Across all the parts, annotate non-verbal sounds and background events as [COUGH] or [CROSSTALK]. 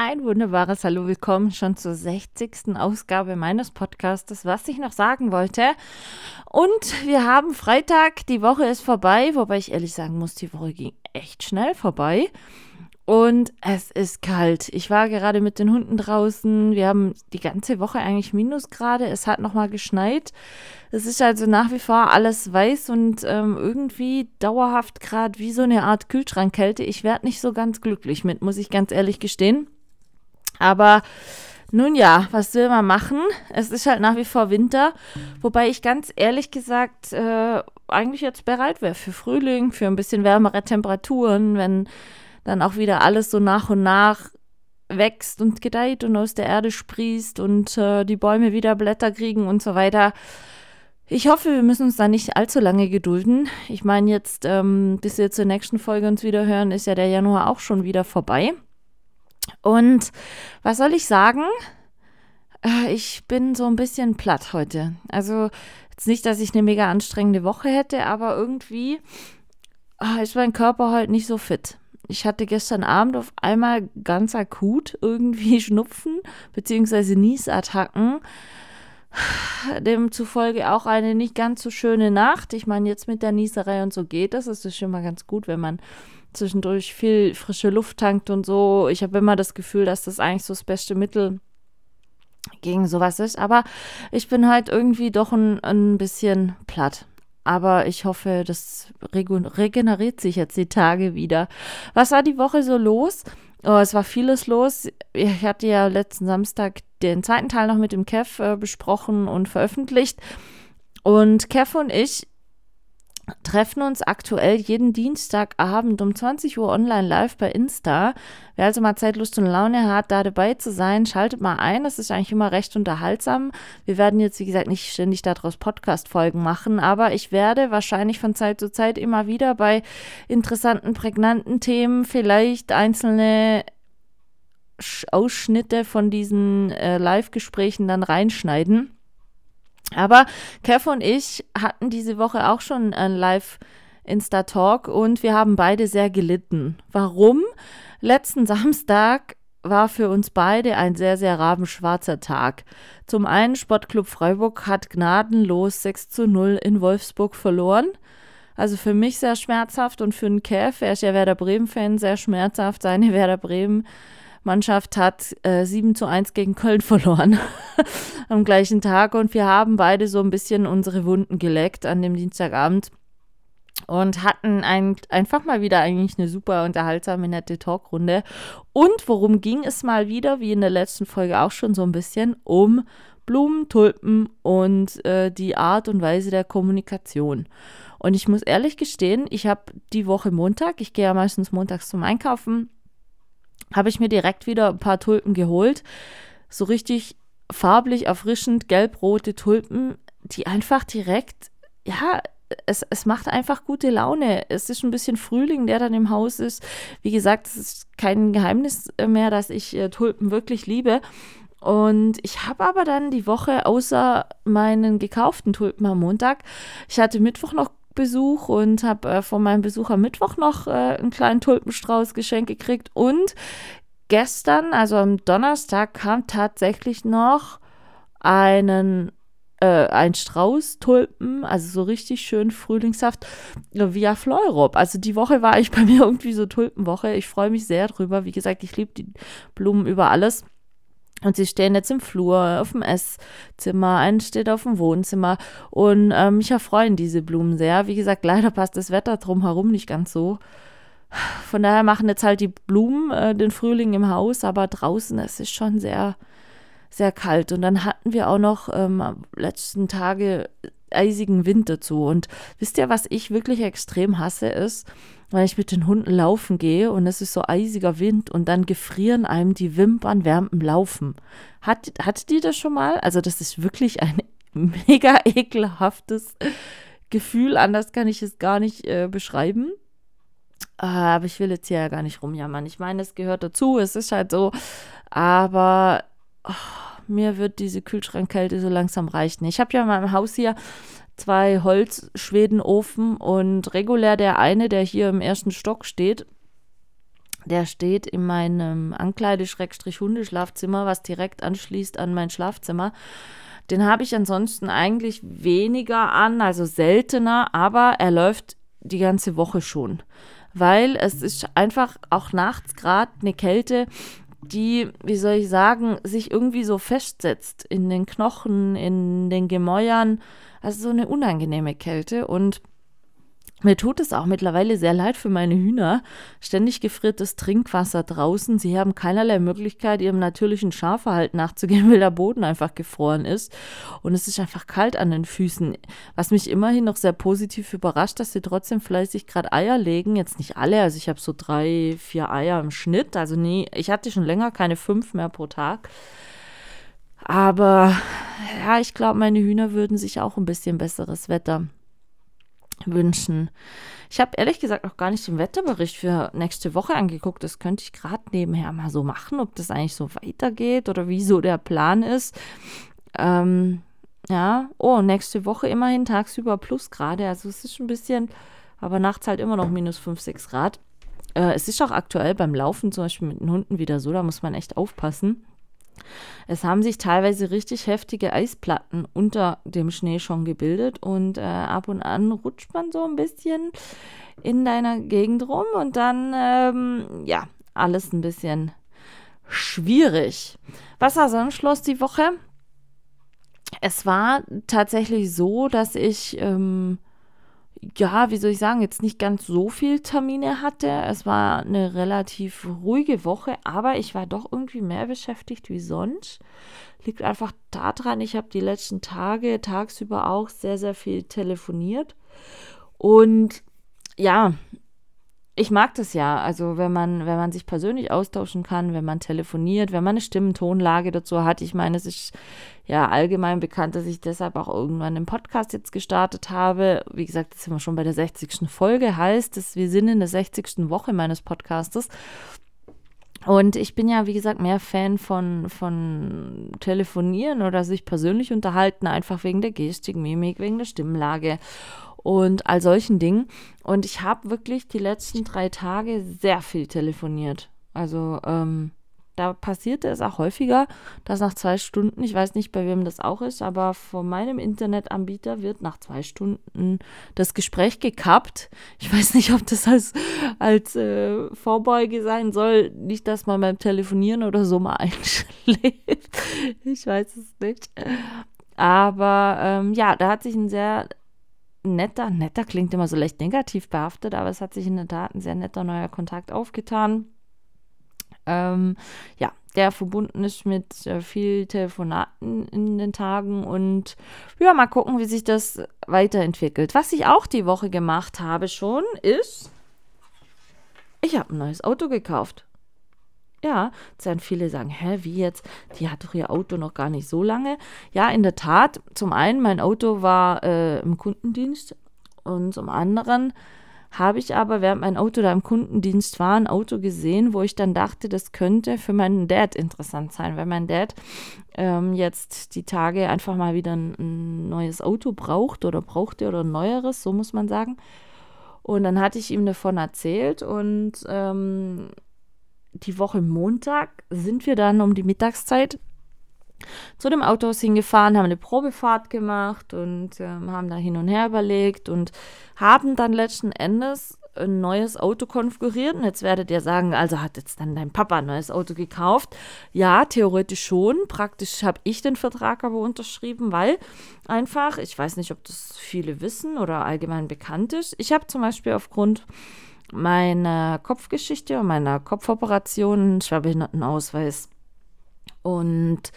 Ein wunderbares Hallo, willkommen schon zur 60. Ausgabe meines Podcasts, was ich noch sagen wollte. Und wir haben Freitag, die Woche ist vorbei, wobei ich ehrlich sagen muss, die Woche ging echt schnell vorbei. Und es ist kalt. Ich war gerade mit den Hunden draußen. Wir haben die ganze Woche eigentlich Minusgrade. Es hat nochmal geschneit. Es ist also nach wie vor alles weiß und ähm, irgendwie dauerhaft gerade wie so eine Art Kühlschrankkälte. Ich werde nicht so ganz glücklich mit, muss ich ganz ehrlich gestehen. Aber nun ja, was will man machen? Es ist halt nach wie vor Winter, wobei ich ganz ehrlich gesagt äh, eigentlich jetzt bereit wäre für Frühling, für ein bisschen wärmere Temperaturen, wenn dann auch wieder alles so nach und nach wächst und gedeiht und aus der Erde sprießt und äh, die Bäume wieder Blätter kriegen und so weiter. Ich hoffe, wir müssen uns da nicht allzu lange gedulden. Ich meine, jetzt, ähm, bis wir zur nächsten Folge uns wieder hören, ist ja der Januar auch schon wieder vorbei. Und was soll ich sagen? Äh, ich bin so ein bisschen platt heute. Also jetzt nicht, dass ich eine mega anstrengende Woche hätte, aber irgendwie ah, ist mein Körper heute nicht so fit. Ich hatte gestern Abend auf einmal ganz akut irgendwie [LAUGHS] Schnupfen bzw. Niesattacken. Demzufolge auch eine nicht ganz so schöne Nacht. Ich meine, jetzt mit der Nieserei und so geht das. Es ist schon mal ganz gut, wenn man zwischendurch viel frische Luft tankt und so. Ich habe immer das Gefühl, dass das eigentlich so das beste Mittel gegen sowas ist. Aber ich bin halt irgendwie doch ein, ein bisschen platt. Aber ich hoffe, das regeneriert sich jetzt die Tage wieder. Was war die Woche so los? Oh, es war vieles los. Ich hatte ja letzten Samstag den zweiten Teil noch mit dem Kev äh, besprochen und veröffentlicht. Und Kev und ich treffen uns aktuell jeden Dienstagabend um 20 Uhr online live bei Insta. Wer also mal Zeit, Lust und Laune hat, da dabei zu sein, schaltet mal ein. Das ist eigentlich immer recht unterhaltsam. Wir werden jetzt, wie gesagt, nicht ständig daraus Podcast-Folgen machen, aber ich werde wahrscheinlich von Zeit zu Zeit immer wieder bei interessanten, prägnanten Themen vielleicht einzelne Ausschnitte von diesen äh, Live-Gesprächen dann reinschneiden. Aber Kev und ich hatten diese Woche auch schon ein Live Insta Talk und wir haben beide sehr gelitten. Warum? Letzten [LAUGHS] Samstag war für uns beide ein sehr, sehr rabenschwarzer Tag. Zum einen, Sportclub Freiburg hat gnadenlos 6 zu 0 in Wolfsburg verloren. Also für mich sehr schmerzhaft und für den Kev, er ist ja Werder Bremen-Fan, sehr schmerzhaft. Seine [LAUGHS] Werder Bremen Mannschaft hat äh, 7 zu 1 gegen Köln [LAUGHS] verloren am gleichen Tag und wir haben beide so ein bisschen unsere Wunden geleckt an dem Dienstagabend und hatten ein, einfach mal wieder eigentlich eine super unterhaltsame, nette Talkrunde. Und worum ging es mal wieder, wie in der letzten Folge auch schon so ein bisschen, um Blumen, Tulpen und äh, die Art und Weise der Kommunikation. Und ich muss ehrlich gestehen, ich habe die Woche Montag, ich gehe ja meistens montags zum Einkaufen, habe ich mir direkt wieder ein paar Tulpen geholt. So richtig farblich erfrischend gelb-rote Tulpen, die einfach direkt, ja, es, es macht einfach gute Laune. Es ist ein bisschen Frühling, der dann im Haus ist. Wie gesagt, es ist kein Geheimnis mehr, dass ich äh, Tulpen wirklich liebe. Und ich habe aber dann die Woche außer meinen gekauften Tulpen am Montag, ich hatte Mittwoch noch Besuch und habe äh, von meinem Besuch am Mittwoch noch äh, einen kleinen Tulpenstrauß geschenkt gekriegt. Und gestern, also am Donnerstag, kam tatsächlich noch einen äh, ein Strauß Tulpen, also so richtig schön frühlingshaft, via Fleurop. Also die Woche war ich bei mir irgendwie so Tulpenwoche. Ich freue mich sehr drüber. Wie gesagt, ich liebe die Blumen über alles. Und sie stehen jetzt im Flur, auf dem Esszimmer, ein steht auf dem Wohnzimmer. Und ähm, mich erfreuen diese Blumen sehr. Wie gesagt, leider passt das Wetter drumherum nicht ganz so. Von daher machen jetzt halt die Blumen äh, den Frühling im Haus, aber draußen es ist schon sehr, sehr kalt. Und dann hatten wir auch noch ähm, letzten Tage eisigen Wind dazu. Und wisst ihr, was ich wirklich extrem hasse, ist, wenn ich mit den Hunden laufen gehe und es ist so eisiger Wind und dann gefrieren einem die Wimpern während dem Laufen. Hat, hattet ihr das schon mal? Also das ist wirklich ein [LAUGHS] mega ekelhaftes Gefühl, anders kann ich es gar nicht äh, beschreiben. aber ich will jetzt hier ja gar nicht rumjammern. Ich meine, es gehört dazu, es ist halt so. Aber oh, mir wird diese Kühlschrankkälte so langsam reichen. Ich habe ja in meinem Haus hier zwei Holzschwedenofen und regulär der eine, der hier im ersten Stock steht, der steht in meinem Ankleide-Hundeschlafzimmer, was direkt anschließt an mein Schlafzimmer. Den habe ich ansonsten eigentlich weniger an, also seltener, aber er läuft die ganze Woche schon. Weil es ist einfach auch nachts gerade eine Kälte, die, wie soll ich sagen, sich irgendwie so festsetzt in den Knochen, in den Gemäuern. Also so eine unangenehme Kälte. Und mir tut es auch mittlerweile sehr leid für meine Hühner. Ständig gefriertes Trinkwasser draußen. Sie haben keinerlei Möglichkeit, ihrem natürlichen Schafverhalten nachzugehen, weil der Boden einfach gefroren ist. Und es ist einfach kalt an den Füßen. Was mich immerhin noch sehr positiv überrascht, dass sie trotzdem fleißig gerade Eier legen. Jetzt nicht alle, also ich habe so drei, vier Eier im Schnitt. Also nie, ich hatte schon länger keine fünf mehr pro Tag. Aber ja, ich glaube, meine Hühner würden sich auch ein bisschen besseres Wetter wünschen. Ich habe ehrlich gesagt noch gar nicht den Wetterbericht für nächste Woche angeguckt. Das könnte ich gerade nebenher mal so machen, ob das eigentlich so weitergeht oder wie so der Plan ist. Ähm, ja, oh, nächste Woche immerhin tagsüber plus gerade. Also es ist ein bisschen, aber nachts halt immer noch minus 5, 6 Grad. Äh, es ist auch aktuell beim Laufen zum Beispiel mit den Hunden wieder so, da muss man echt aufpassen. Es haben sich teilweise richtig heftige Eisplatten unter dem Schnee schon gebildet und äh, ab und an rutscht man so ein bisschen in deiner Gegend rum und dann, ähm, ja, alles ein bisschen schwierig. Was war sonst los die Woche? Es war tatsächlich so, dass ich ähm, ja, wie soll ich sagen, jetzt nicht ganz so viel Termine hatte. Es war eine relativ ruhige Woche, aber ich war doch irgendwie mehr beschäftigt wie sonst. Liegt einfach daran, ich habe die letzten Tage tagsüber auch sehr, sehr viel telefoniert. Und ja, ich mag das ja. Also wenn man, wenn man sich persönlich austauschen kann, wenn man telefoniert, wenn man eine Stimmentonlage dazu hat. Ich meine, es ist ja allgemein bekannt, dass ich deshalb auch irgendwann einen Podcast jetzt gestartet habe. Wie gesagt, jetzt sind wir schon bei der 60. Folge, heißt es, wir sind in der 60. Woche meines Podcastes. Und ich bin ja, wie gesagt, mehr Fan von, von Telefonieren oder sich persönlich unterhalten, einfach wegen der Gestik, Mimik, wegen der Stimmlage und all solchen Dingen. Und ich habe wirklich die letzten drei Tage sehr viel telefoniert. Also ähm, da passierte es auch häufiger, dass nach zwei Stunden, ich weiß nicht, bei wem das auch ist, aber von meinem Internetanbieter wird nach zwei Stunden das Gespräch gekappt. Ich weiß nicht, ob das als, als äh, Vorbeuge sein soll. Nicht, dass man beim Telefonieren oder so mal [LAUGHS] einschläft. Ich weiß es nicht. Aber ähm, ja, da hat sich ein sehr netter, netter klingt immer so leicht negativ behaftet, aber es hat sich in der Tat ein sehr netter neuer Kontakt aufgetan. Ähm, ja, der verbunden ist mit äh, viel Telefonaten in den Tagen und ja, mal gucken, wie sich das weiterentwickelt. Was ich auch die Woche gemacht habe schon, ist, ich habe ein neues Auto gekauft. Ja, jetzt werden viele sagen, hä, wie jetzt? Die hat doch ihr Auto noch gar nicht so lange. Ja, in der Tat. Zum einen, mein Auto war äh, im Kundendienst und zum anderen habe ich aber, während mein Auto da im Kundendienst war, ein Auto gesehen, wo ich dann dachte, das könnte für meinen Dad interessant sein, weil mein Dad ähm, jetzt die Tage einfach mal wieder ein, ein neues Auto braucht oder brauchte oder ein neueres, so muss man sagen. Und dann hatte ich ihm davon erzählt und ähm, die Woche Montag sind wir dann um die Mittagszeit zu dem Autohaus hingefahren, haben eine Probefahrt gemacht und ähm, haben da hin und her überlegt und haben dann letzten Endes ein neues Auto konfiguriert. Und jetzt werdet ihr sagen, also hat jetzt dann dein Papa ein neues Auto gekauft? Ja, theoretisch schon. Praktisch habe ich den Vertrag aber unterschrieben, weil einfach, ich weiß nicht, ob das viele wissen oder allgemein bekannt ist. Ich habe zum Beispiel aufgrund meiner Kopfgeschichte und meiner Kopfoperation Schwerbehindertenausweis. Und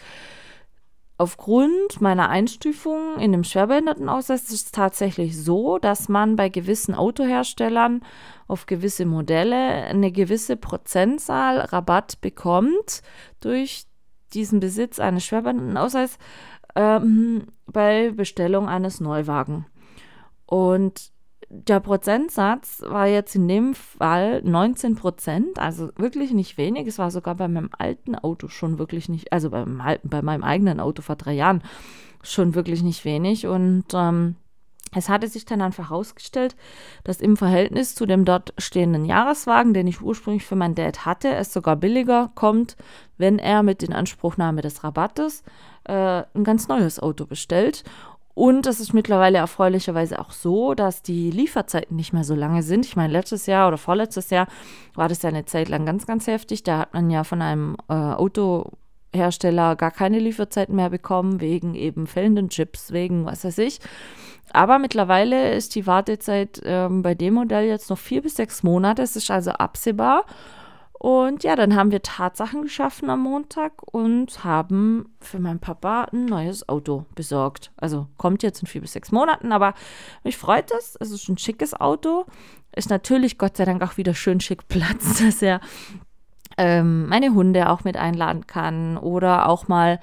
aufgrund meiner Einstufung in dem Schwerbehindertenausweis ist es tatsächlich so, dass man bei gewissen Autoherstellern auf gewisse Modelle eine gewisse Prozentzahl Rabatt bekommt durch diesen Besitz eines Schwerbehindertenausweises ähm, bei Bestellung eines Neuwagen. Und der Prozentsatz war jetzt in dem Fall 19 Prozent, also wirklich nicht wenig. Es war sogar bei meinem alten Auto schon wirklich nicht, also bei meinem, bei meinem eigenen Auto vor drei Jahren schon wirklich nicht wenig. Und ähm, es hatte sich dann einfach herausgestellt, dass im Verhältnis zu dem dort stehenden Jahreswagen, den ich ursprünglich für meinen Dad hatte, es sogar billiger kommt, wenn er mit Inanspruchnahme des Rabattes äh, ein ganz neues Auto bestellt. Und es ist mittlerweile erfreulicherweise auch so, dass die Lieferzeiten nicht mehr so lange sind. Ich meine, letztes Jahr oder vorletztes Jahr war das ja eine Zeit lang ganz, ganz heftig. Da hat man ja von einem äh, Autohersteller gar keine Lieferzeiten mehr bekommen, wegen eben fehlenden Chips, wegen was weiß ich. Aber mittlerweile ist die Wartezeit ähm, bei dem Modell jetzt noch vier bis sechs Monate. Es ist also absehbar. Und ja, dann haben wir Tatsachen geschaffen am Montag und haben für meinen Papa ein neues Auto besorgt. Also kommt jetzt in vier bis sechs Monaten, aber mich freut es. Es ist ein schickes Auto. Ist natürlich Gott sei Dank auch wieder schön schick Platz, [LAUGHS] dass er ähm, meine Hunde auch mit einladen kann oder auch mal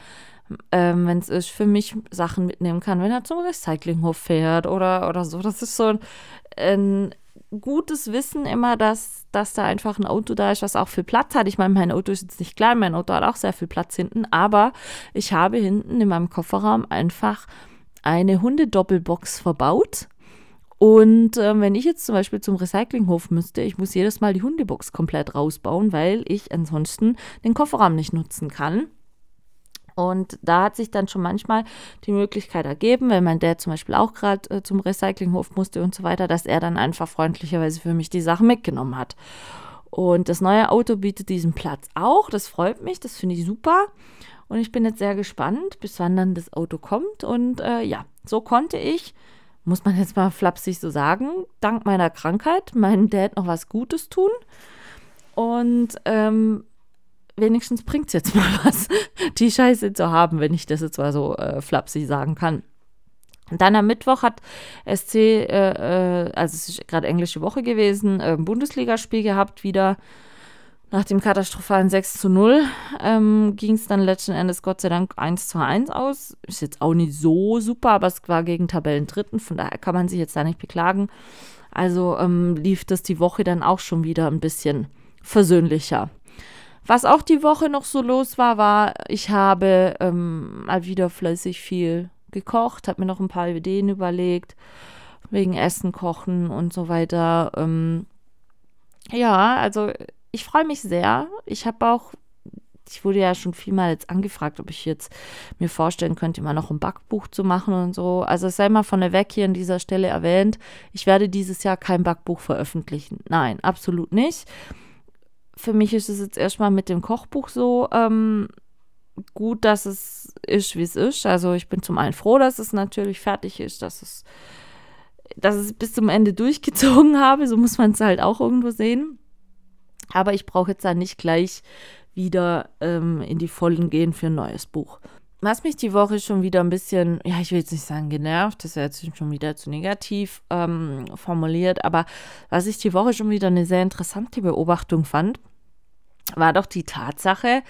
ähm, wenn es ist, für mich Sachen mitnehmen kann, wenn er zum Recyclinghof fährt oder, oder so. Das ist so ein, ein gutes Wissen immer, dass, dass da einfach ein Auto da ist, was auch viel Platz hat. Ich meine, mein Auto ist jetzt nicht klein, mein Auto hat auch sehr viel Platz hinten, aber ich habe hinten in meinem Kofferraum einfach eine Hundedoppelbox verbaut. Und äh, wenn ich jetzt zum Beispiel zum Recyclinghof müsste, ich muss jedes Mal die Hundebox komplett rausbauen, weil ich ansonsten den Kofferraum nicht nutzen kann. Und da hat sich dann schon manchmal die Möglichkeit ergeben, wenn mein Dad zum Beispiel auch gerade äh, zum Recyclinghof musste und so weiter, dass er dann einfach freundlicherweise für mich die Sachen mitgenommen hat. Und das neue Auto bietet diesen Platz auch. Das freut mich, das finde ich super. Und ich bin jetzt sehr gespannt, bis wann dann das Auto kommt. Und äh, ja, so konnte ich, muss man jetzt mal flapsig so sagen, dank meiner Krankheit meinem Dad noch was Gutes tun. Und ähm, wenigstens bringt es jetzt mal [LAUGHS] was, die Scheiße zu haben, wenn ich das jetzt mal so äh, flapsig sagen kann. Dann am Mittwoch hat SC, äh, äh, also es ist gerade englische Woche gewesen, äh, Bundesligaspiel gehabt, wieder nach dem katastrophalen 6 zu 0 ähm, ging es dann letzten Endes Gott sei Dank 1 zu 1 aus. Ist jetzt auch nicht so super, aber es war gegen Tabellendritten, von daher kann man sich jetzt da nicht beklagen. Also ähm, lief das die Woche dann auch schon wieder ein bisschen versöhnlicher. Was auch die Woche noch so los war, war, ich habe ähm, mal wieder fleißig viel gekocht, habe mir noch ein paar Ideen überlegt, wegen Essen, Kochen und so weiter. Ähm, ja, also ich freue mich sehr. Ich habe auch, ich wurde ja schon vielmal jetzt angefragt, ob ich jetzt mir vorstellen könnte, mal noch ein Backbuch zu machen und so. Also es sei mal von der Weg hier an dieser Stelle erwähnt, ich werde dieses Jahr kein Backbuch veröffentlichen. Nein, absolut nicht für mich ist es jetzt erstmal mit dem Kochbuch so ähm, gut, dass es ist, wie es ist. Also ich bin zum einen froh, dass es natürlich fertig ist, dass es, dass es bis zum Ende [LAUGHS] durchgezogen habe. So muss man es halt auch irgendwo sehen. Aber ich brauche jetzt dann nicht gleich wieder ähm, in die Vollen gehen für ein neues Buch. Was mich die Woche schon wieder ein bisschen, ja, ich will jetzt nicht sagen genervt, das ist ja jetzt schon wieder zu negativ ähm, formuliert, aber was ich die Woche schon wieder eine sehr interessante Beobachtung fand, war doch die Tatsache,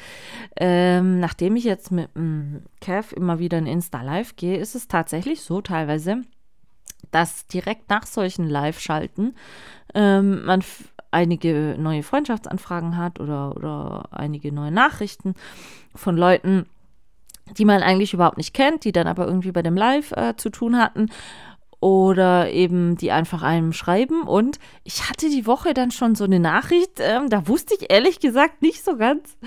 ähm, nachdem ich jetzt mit dem Kev immer wieder in Insta-Live gehe, ist es tatsächlich so teilweise, dass direkt nach solchen Live-Schalten ähm, man einige neue Freundschaftsanfragen hat oder, oder einige neue Nachrichten von Leuten, die man eigentlich überhaupt nicht kennt, die dann aber irgendwie bei dem Live äh, zu tun hatten oder eben die einfach einem schreiben. Und ich hatte die Woche dann schon so eine Nachricht, ähm, da wusste ich ehrlich gesagt nicht so ganz,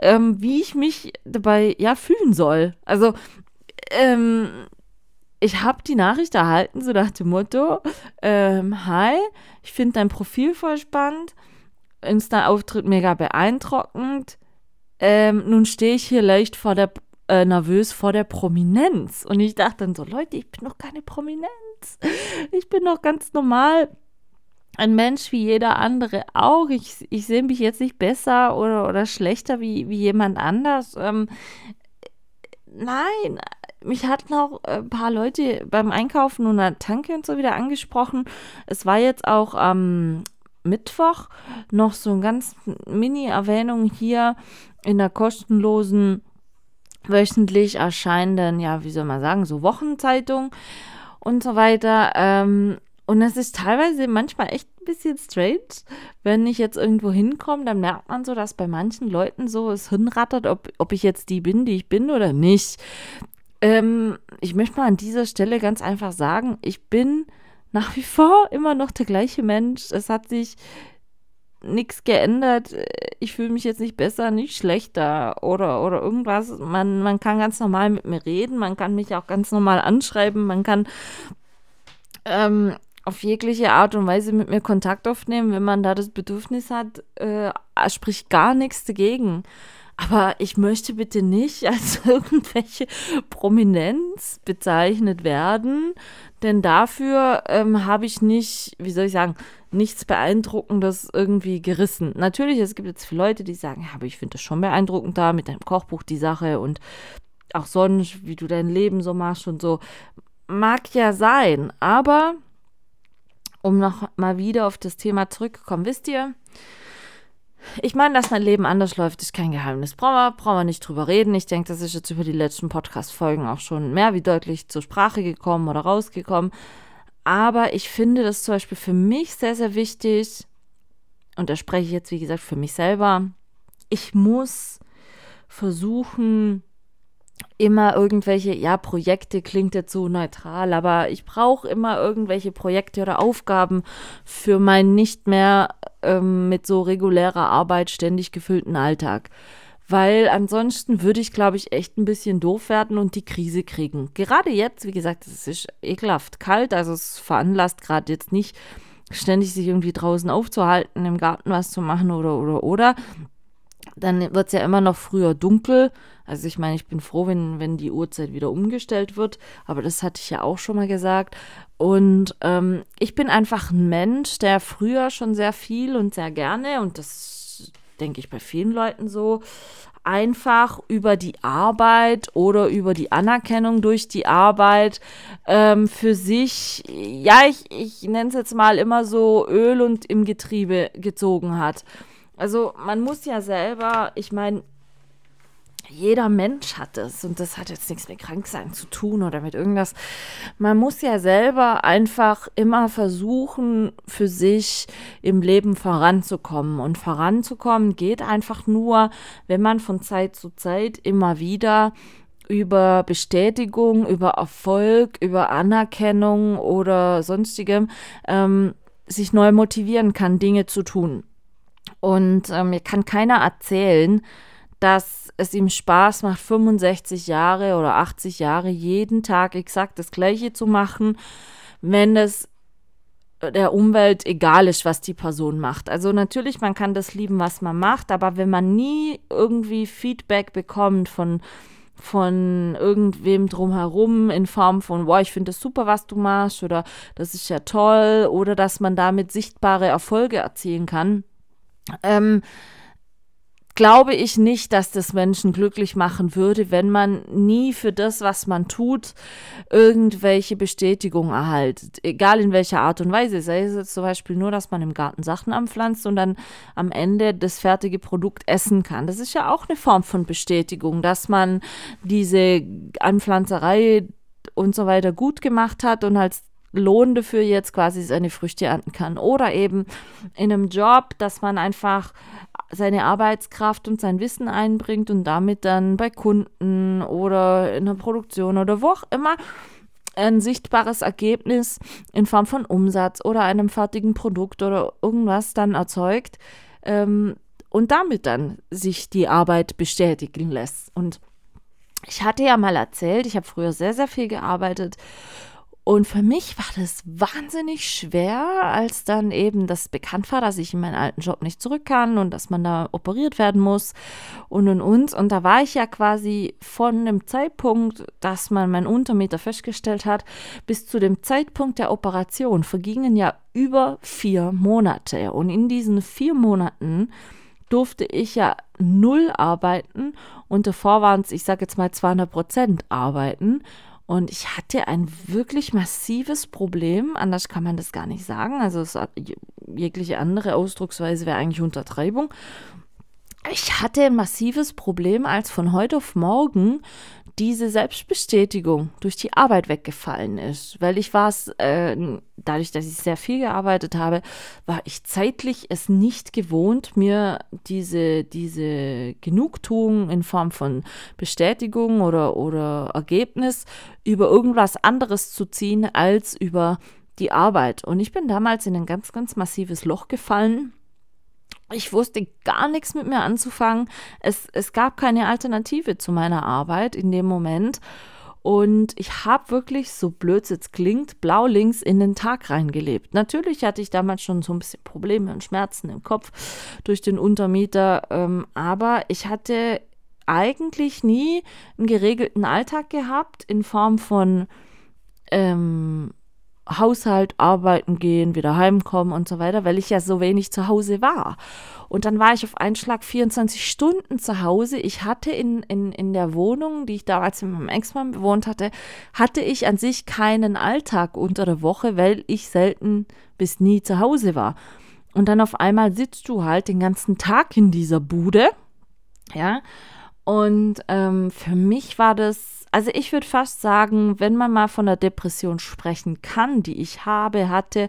ähm, wie ich mich dabei ja fühlen soll. Also, ähm, ich habe die Nachricht erhalten, so nach dem Motto: ähm, Hi, ich finde dein Profil voll spannend, Insta-Auftritt mega beeindruckend. Ähm, nun stehe ich hier leicht vor der äh, nervös vor der Prominenz. Und ich dachte dann so, Leute, ich bin doch keine Prominenz. Ich bin doch ganz normal ein Mensch wie jeder andere auch. Ich, ich sehe mich jetzt nicht besser oder, oder schlechter wie, wie jemand anders. Ähm, nein, mich hatten auch ein paar Leute beim Einkaufen und der Tanke und so wieder angesprochen. Es war jetzt auch am Mittwoch noch so eine ganz Mini-Erwähnung hier in der kostenlosen wöchentlich erscheinenden, ja, wie soll man sagen, so Wochenzeitung und so weiter. Ähm, Und es ist teilweise manchmal echt ein bisschen strange, wenn ich jetzt irgendwo hinkomme, dann merkt man so, dass bei manchen Leuten so es hinrattert, ob, ob ich jetzt die bin, die ich bin oder nicht. Ähm, ich möchte mal an dieser Stelle ganz einfach sagen, ich bin nach wie vor immer noch der gleiche Mensch. Es hat sich nichts geändert. Ich fühle mich jetzt nicht besser, nicht schlechter oder, oder irgendwas. Man, man kann ganz normal mit mir reden, man kann mich auch ganz normal anschreiben, man kann ähm, auf jegliche Art und Weise mit mir Kontakt aufnehmen, wenn man da das Bedürfnis hat, äh, spricht gar nichts dagegen. Aber ich möchte bitte nicht [LAUGHS] als irgendwelche Prominenz bezeichnet werden, denn dafür ähm, habe ich nicht, wie soll ich sagen, nichts Beeindruckendes irgendwie gerissen. Natürlich, es gibt jetzt viele Leute, die sagen, ja, aber ich finde das schon beeindruckend da mit deinem Kochbuch die Sache und auch sonst, wie du dein Leben so machst und so. Mag ja sein, aber um noch mal wieder auf das Thema zurückzukommen, wisst ihr, ich meine, dass mein Leben anders läuft, ist kein Geheimnis. Brauchen wir, brauchen wir nicht drüber reden. Ich denke, das ist jetzt über die letzten Podcast-Folgen auch schon mehr wie deutlich zur Sprache gekommen oder rausgekommen. Aber ich finde das zum Beispiel für mich sehr, sehr wichtig, und da spreche ich jetzt, wie gesagt, für mich selber. Ich muss versuchen, immer irgendwelche, ja, Projekte klingt jetzt so neutral, aber ich brauche immer irgendwelche Projekte oder Aufgaben für meinen nicht mehr ähm, mit so regulärer Arbeit ständig gefüllten Alltag weil ansonsten würde ich, glaube ich, echt ein bisschen doof werden und die Krise kriegen. Gerade jetzt, wie gesagt, es ist ekelhaft kalt, also es veranlasst gerade jetzt nicht ständig sich irgendwie draußen aufzuhalten, im Garten was zu machen oder oder oder. Dann wird es ja immer noch früher dunkel. Also ich meine, ich bin froh, wenn, wenn die Uhrzeit wieder umgestellt wird, aber das hatte ich ja auch schon mal gesagt. Und ähm, ich bin einfach ein Mensch, der früher schon sehr viel und sehr gerne, und das denke ich, bei vielen Leuten so, einfach über die Arbeit oder über die Anerkennung durch die Arbeit ähm, für sich, ja, ich, ich nenne es jetzt mal immer so Öl und im Getriebe gezogen hat. Also man muss ja selber, ich meine, jeder Mensch hat es und das hat jetzt nichts mit Kranksein zu tun oder mit irgendwas. Man muss ja selber einfach immer versuchen, für sich im Leben voranzukommen. Und voranzukommen geht einfach nur, wenn man von Zeit zu Zeit immer wieder über Bestätigung, über Erfolg, über Anerkennung oder sonstigem ähm, sich neu motivieren kann, Dinge zu tun. Und ähm, mir kann keiner erzählen, dass es ihm Spaß macht, 65 Jahre oder 80 Jahre jeden Tag exakt das Gleiche zu machen, wenn es der Umwelt egal ist, was die Person macht. Also natürlich, man kann das lieben, was man macht, aber wenn man nie irgendwie Feedback bekommt von von irgendwem drumherum in Form von, wow, ich finde das super, was du machst oder das ist ja toll oder dass man damit sichtbare Erfolge erzielen kann, ähm, glaube ich nicht, dass das Menschen glücklich machen würde, wenn man nie für das, was man tut, irgendwelche Bestätigung erhaltet. Egal in welcher Art und Weise. Sei es jetzt zum Beispiel nur, dass man im Garten Sachen anpflanzt und dann am Ende das fertige Produkt essen kann. Das ist ja auch eine Form von Bestätigung, dass man diese Anpflanzerei und so weiter gut gemacht hat und als Lohn dafür jetzt quasi seine Früchte ernten kann. Oder eben in einem Job, dass man einfach seine Arbeitskraft und sein Wissen einbringt und damit dann bei Kunden oder in der Produktion oder wo auch immer ein sichtbares Ergebnis in Form von Umsatz oder einem fertigen Produkt oder irgendwas dann erzeugt ähm, und damit dann sich die Arbeit bestätigen lässt. Und ich hatte ja mal erzählt, ich habe früher sehr, sehr viel gearbeitet und für mich war das wahnsinnig schwer, als dann eben das bekannt war, dass ich in meinen alten Job nicht zurück kann und dass man da operiert werden muss und und und. Und da war ich ja quasi von dem Zeitpunkt, dass man meinen Untermeter festgestellt hat, bis zu dem Zeitpunkt der Operation vergingen ja über vier Monate. Und in diesen vier Monaten durfte ich ja null arbeiten waren es, ich sage jetzt mal 200 Prozent arbeiten. Und ich hatte ein wirklich massives Problem, anders kann man das gar nicht sagen. Also es, jegliche andere Ausdrucksweise wäre eigentlich Untertreibung. Ich hatte ein massives Problem, als von heute auf morgen diese Selbstbestätigung durch die Arbeit weggefallen ist, weil ich war es, äh, dadurch, dass ich sehr viel gearbeitet habe, war ich zeitlich es nicht gewohnt, mir diese, diese Genugtuung in Form von Bestätigung oder, oder Ergebnis über irgendwas anderes zu ziehen als über die Arbeit. Und ich bin damals in ein ganz, ganz massives Loch gefallen ich wusste gar nichts mit mir anzufangen. Es, es gab keine Alternative zu meiner Arbeit in dem Moment. Und ich habe wirklich, so blöd es jetzt klingt, blau links in den Tag reingelebt. Natürlich hatte ich damals schon so ein bisschen Probleme und Schmerzen im Kopf durch den Untermieter, ähm, aber ich hatte eigentlich nie einen geregelten Alltag gehabt in Form von ähm, Haushalt, arbeiten gehen, wieder heimkommen und so weiter, weil ich ja so wenig zu Hause war. Und dann war ich auf einen Schlag 24 Stunden zu Hause. Ich hatte in, in, in der Wohnung, die ich damals mit meinem Ex-Mann bewohnt hatte, hatte ich an sich keinen Alltag unter der Woche, weil ich selten bis nie zu Hause war. Und dann auf einmal sitzt du halt den ganzen Tag in dieser Bude, ja. Und ähm, für mich war das also ich würde fast sagen, wenn man mal von der Depression sprechen kann, die ich habe, hatte,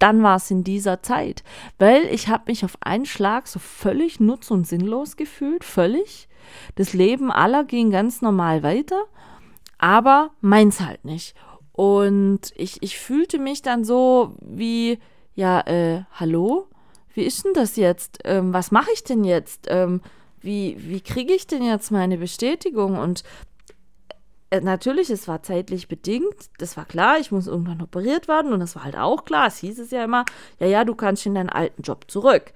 dann war es in dieser Zeit. Weil ich habe mich auf einen Schlag so völlig nutz- und sinnlos gefühlt, völlig. Das Leben aller ging ganz normal weiter, aber meins halt nicht. Und ich, ich fühlte mich dann so wie, ja, äh, hallo? Wie ist denn das jetzt? Ähm, was mache ich denn jetzt? Ähm, wie, wie kriege ich denn jetzt meine Bestätigung? Und natürlich, es war zeitlich bedingt, das war klar, ich muss irgendwann operiert werden und das war halt auch klar, es hieß es ja immer, ja, ja, du kannst in deinen alten Job zurück.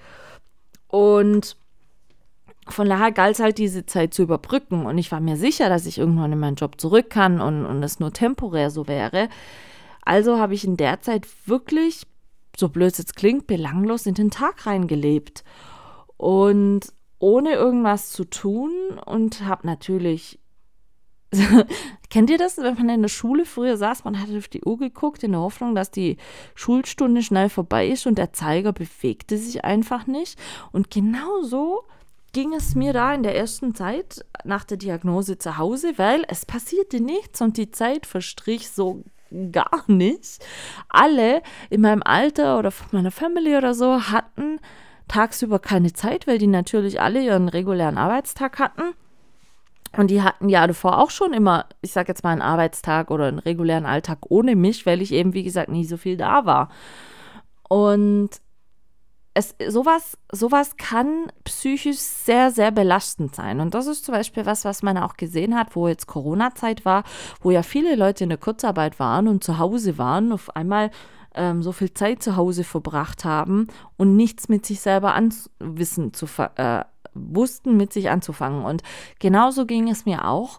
Und von daher galt es halt, diese Zeit zu überbrücken. Und ich war mir sicher, dass ich irgendwann in meinen Job zurück kann und, und es nur temporär so wäre. Also habe ich in der Zeit wirklich, so blöd es jetzt klingt, belanglos in den Tag reingelebt. Und ohne irgendwas zu tun und habe natürlich [LAUGHS] Kennt ihr das, wenn man in der Schule früher saß, man hat auf die Uhr geguckt in der Hoffnung, dass die Schulstunde schnell vorbei ist und der Zeiger bewegte sich einfach nicht. Und genau so ging es mir da in der ersten Zeit nach der Diagnose zu Hause, weil es passierte nichts und die Zeit verstrich so gar nicht. Alle in meinem Alter oder von meiner Family oder so hatten tagsüber keine Zeit, weil die natürlich alle ihren regulären Arbeitstag hatten. Und die hatten ja davor auch schon immer, ich sag jetzt mal, einen Arbeitstag oder einen regulären Alltag ohne mich, weil ich eben, wie gesagt, nie so viel da war. Und es, sowas, sowas kann psychisch sehr, sehr belastend sein. Und das ist zum Beispiel was, was man auch gesehen hat, wo jetzt Corona-Zeit war, wo ja viele Leute in der Kurzarbeit waren und zu Hause waren, auf einmal ähm, so viel Zeit zu Hause verbracht haben und nichts mit sich selber anwissen zu äh, wussten, mit sich anzufangen. Und genauso ging es mir auch.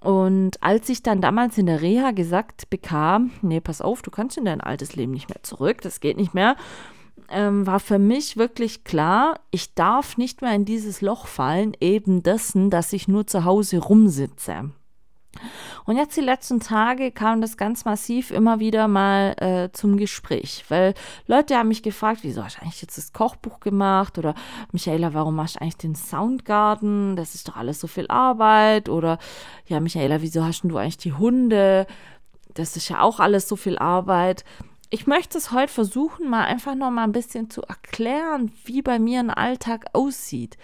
Und als ich dann damals in der Reha gesagt bekam, nee, pass auf, du kannst in dein altes Leben nicht mehr zurück, das geht nicht mehr, ähm, war für mich wirklich klar, ich darf nicht mehr in dieses Loch fallen, eben dessen, dass ich nur zu Hause rumsitze. Und jetzt die letzten Tage kam das ganz massiv immer wieder mal äh, zum Gespräch, weil Leute haben mich gefragt, wieso hast du eigentlich jetzt das Kochbuch gemacht? Oder Michaela, warum machst du eigentlich den Soundgarden? Das ist doch alles so viel Arbeit. Oder ja, Michaela, wieso hast du eigentlich die Hunde? Das ist ja auch alles so viel Arbeit. Ich möchte es heute versuchen, mal einfach noch mal ein bisschen zu erklären, wie bei mir ein Alltag aussieht.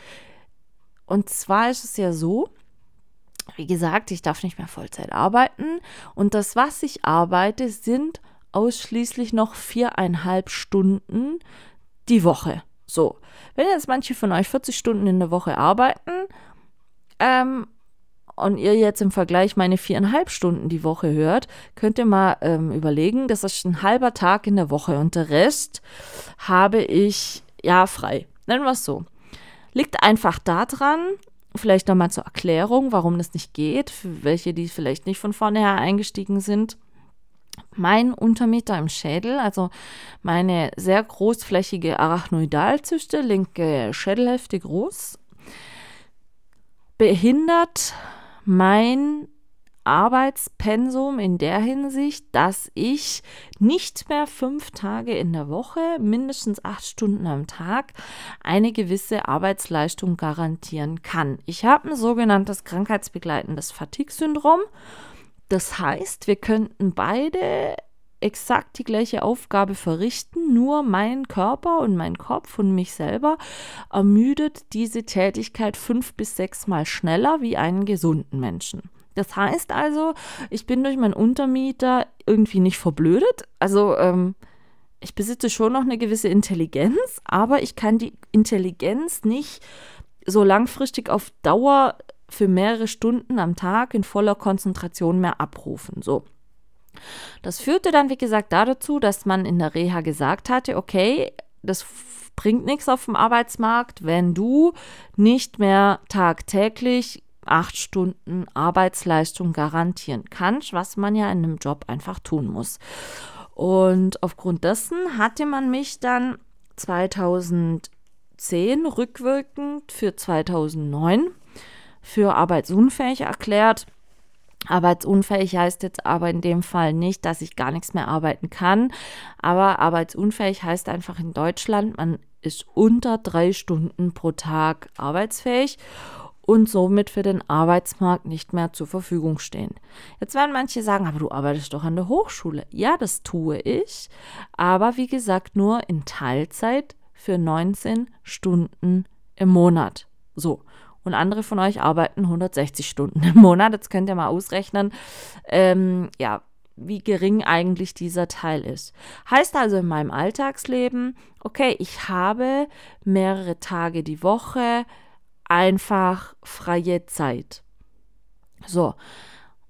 Und zwar ist es ja so, wie gesagt, ich darf nicht mehr Vollzeit arbeiten und das, was ich arbeite, sind ausschließlich noch viereinhalb Stunden die Woche. So, wenn jetzt manche von euch 40 Stunden in der Woche arbeiten ähm, und ihr jetzt im Vergleich meine viereinhalb Stunden die Woche hört, könnt ihr mal ähm, überlegen, das ist ein halber Tag in der Woche und der Rest habe ich ja frei. Nennen wir es so. Liegt einfach daran, Vielleicht nochmal zur Erklärung, warum das nicht geht, für welche, die vielleicht nicht von vornherein eingestiegen sind. Mein Untermieter im Schädel, also meine sehr großflächige Arachnoidalzyste, linke Schädelhälfte groß, behindert mein Arbeitspensum in der Hinsicht, dass ich nicht mehr fünf Tage in der Woche, mindestens acht Stunden am Tag, eine gewisse Arbeitsleistung garantieren kann. Ich habe ein sogenanntes krankheitsbegleitendes Fatigue-Syndrom. Das heißt, wir könnten beide exakt die gleiche Aufgabe verrichten, nur mein Körper und mein Kopf und mich selber ermüdet diese Tätigkeit fünf bis sechs Mal schneller wie einen gesunden Menschen. Das heißt also, ich bin durch meinen Untermieter irgendwie nicht verblödet. Also ähm, ich besitze schon noch eine gewisse Intelligenz, aber ich kann die Intelligenz nicht so langfristig auf Dauer für mehrere Stunden am Tag in voller Konzentration mehr abrufen. So. Das führte dann, wie gesagt, dazu, dass man in der Reha gesagt hatte, okay, das bringt nichts auf dem Arbeitsmarkt, wenn du nicht mehr tagtäglich acht Stunden Arbeitsleistung garantieren kannst, was man ja in einem Job einfach tun muss. Und aufgrund dessen hatte man mich dann 2010 rückwirkend für 2009 für arbeitsunfähig erklärt. Arbeitsunfähig heißt jetzt aber in dem Fall nicht, dass ich gar nichts mehr arbeiten kann. Aber arbeitsunfähig heißt einfach in Deutschland, man ist unter drei Stunden pro Tag arbeitsfähig und somit für den Arbeitsmarkt nicht mehr zur Verfügung stehen. Jetzt werden manche sagen, aber du arbeitest doch an der Hochschule. Ja, das tue ich, aber wie gesagt nur in Teilzeit für 19 Stunden im Monat. So und andere von euch arbeiten 160 Stunden im Monat. Jetzt könnt ihr mal ausrechnen, ähm, ja, wie gering eigentlich dieser Teil ist. Heißt also in meinem Alltagsleben, okay, ich habe mehrere Tage die Woche einfach freie Zeit. So,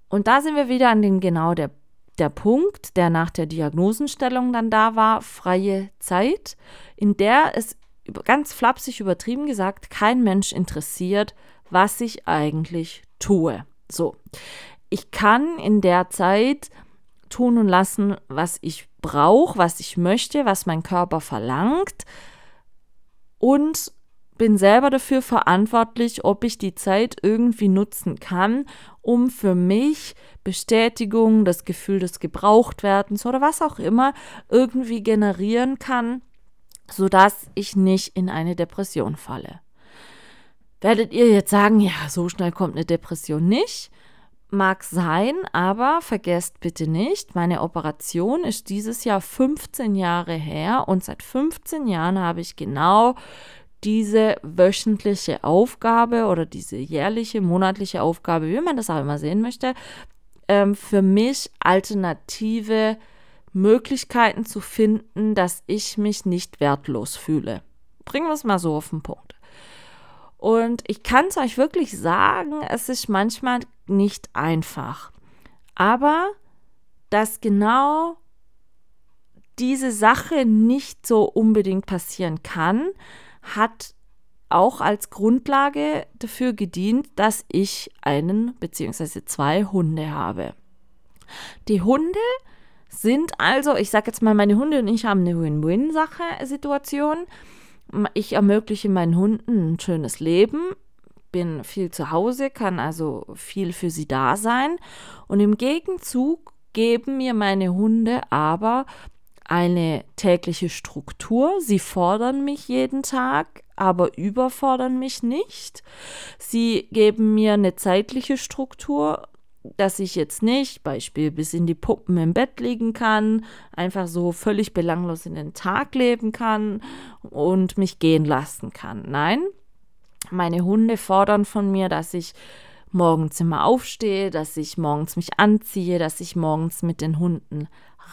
und da sind wir wieder an dem genau der, der Punkt, der nach der Diagnosenstellung dann da war, freie Zeit, in der es ganz flapsig übertrieben gesagt, kein Mensch interessiert, was ich eigentlich tue. So, ich kann in der Zeit tun und lassen, was ich brauche, was ich möchte, was mein Körper verlangt und bin selber dafür verantwortlich, ob ich die Zeit irgendwie nutzen kann, um für mich Bestätigung, das Gefühl des Gebrauchtwerdens oder was auch immer irgendwie generieren kann, sodass ich nicht in eine Depression falle. Werdet ihr jetzt sagen, ja, so schnell kommt eine Depression nicht? Mag sein, aber vergesst bitte nicht, meine Operation ist dieses Jahr 15 Jahre her und seit 15 Jahren habe ich genau diese wöchentliche Aufgabe oder diese jährliche, monatliche Aufgabe, wie man das auch immer sehen möchte, ähm, für mich alternative Möglichkeiten zu finden, dass ich mich nicht wertlos fühle. Bringen wir es mal so auf den Punkt. Und ich kann es euch wirklich sagen, es ist manchmal nicht einfach. Aber dass genau diese Sache nicht so unbedingt passieren kann, hat auch als Grundlage dafür gedient, dass ich einen bzw. zwei Hunde habe. Die Hunde sind also, ich sage jetzt mal, meine Hunde und ich haben eine Win-Win-Sache-Situation. Ich ermögliche meinen Hunden ein schönes Leben, bin viel zu Hause, kann also viel für sie da sein. Und im Gegenzug geben mir meine Hunde aber eine tägliche Struktur. Sie fordern mich jeden Tag, aber überfordern mich nicht. Sie geben mir eine zeitliche Struktur dass ich jetzt nicht, Beispiel, bis in die Puppen im Bett liegen kann, einfach so völlig belanglos in den Tag leben kann und mich gehen lassen kann. Nein, meine Hunde fordern von mir, dass ich morgens immer aufstehe, dass ich morgens mich anziehe, dass ich morgens mit den Hunden